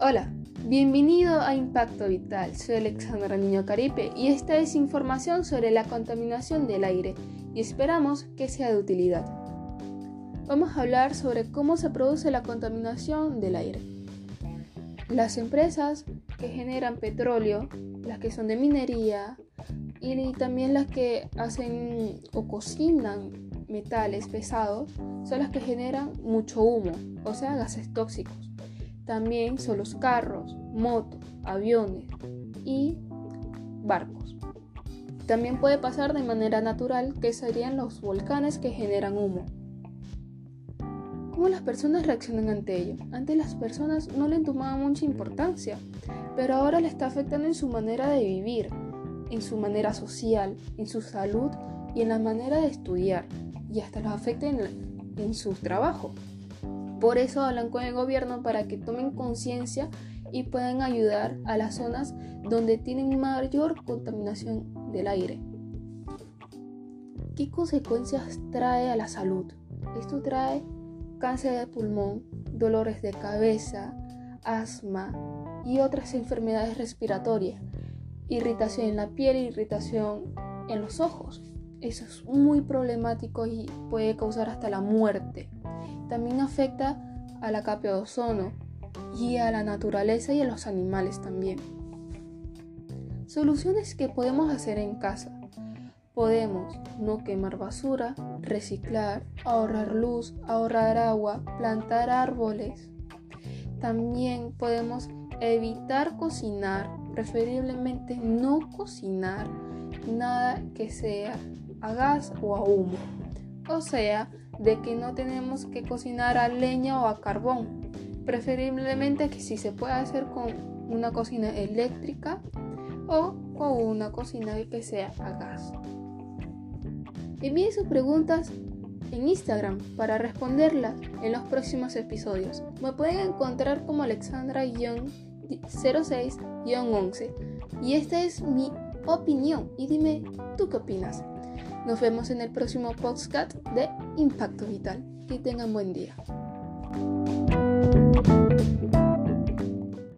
Hola, bienvenido a Impacto Vital. Soy Alexandra Niño Caripe y esta es información sobre la contaminación del aire y esperamos que sea de utilidad. Vamos a hablar sobre cómo se produce la contaminación del aire. Las empresas que generan petróleo, las que son de minería y también las que hacen o cocinan metales pesados son las que generan mucho humo, o sea, gases tóxicos. También son los carros, motos, aviones y barcos. También puede pasar de manera natural que serían los volcanes que generan humo. ¿Cómo las personas reaccionan ante ello? Antes las personas no le tomaban mucha importancia, pero ahora le está afectando en su manera de vivir, en su manera social, en su salud y en la manera de estudiar y hasta los afecten en, su trabajo. Por eso hablan con el gobierno para que tomen conciencia y puedan ayudar a las zonas donde tienen mayor contaminación del aire. ¿Qué consecuencias trae a la salud? Esto trae cáncer de pulmón, dolores de cabeza, asma y otras enfermedades respiratorias, irritación en la piel, irritación en los ojos. Eso es muy problemático y puede causar hasta la muerte. También afecta a la capa de ozono y a la naturaleza y a los animales también. Soluciones que podemos hacer en casa. Podemos no quemar basura, reciclar, ahorrar luz, ahorrar agua, plantar árboles. También podemos evitar cocinar, preferiblemente no cocinar nada que sea a gas o a humo. O sea, de que no tenemos que cocinar a leña o a carbón. Preferiblemente que si se puede hacer con una cocina eléctrica o con una cocina que sea a gas. Envíen sus preguntas en Instagram para responderlas en los próximos episodios. Me pueden encontrar como Alexandra-06-11 y esta es mi opinión y dime tú qué opinas. Nos vemos en el próximo podcast de Impacto Vital. Que tengan buen día.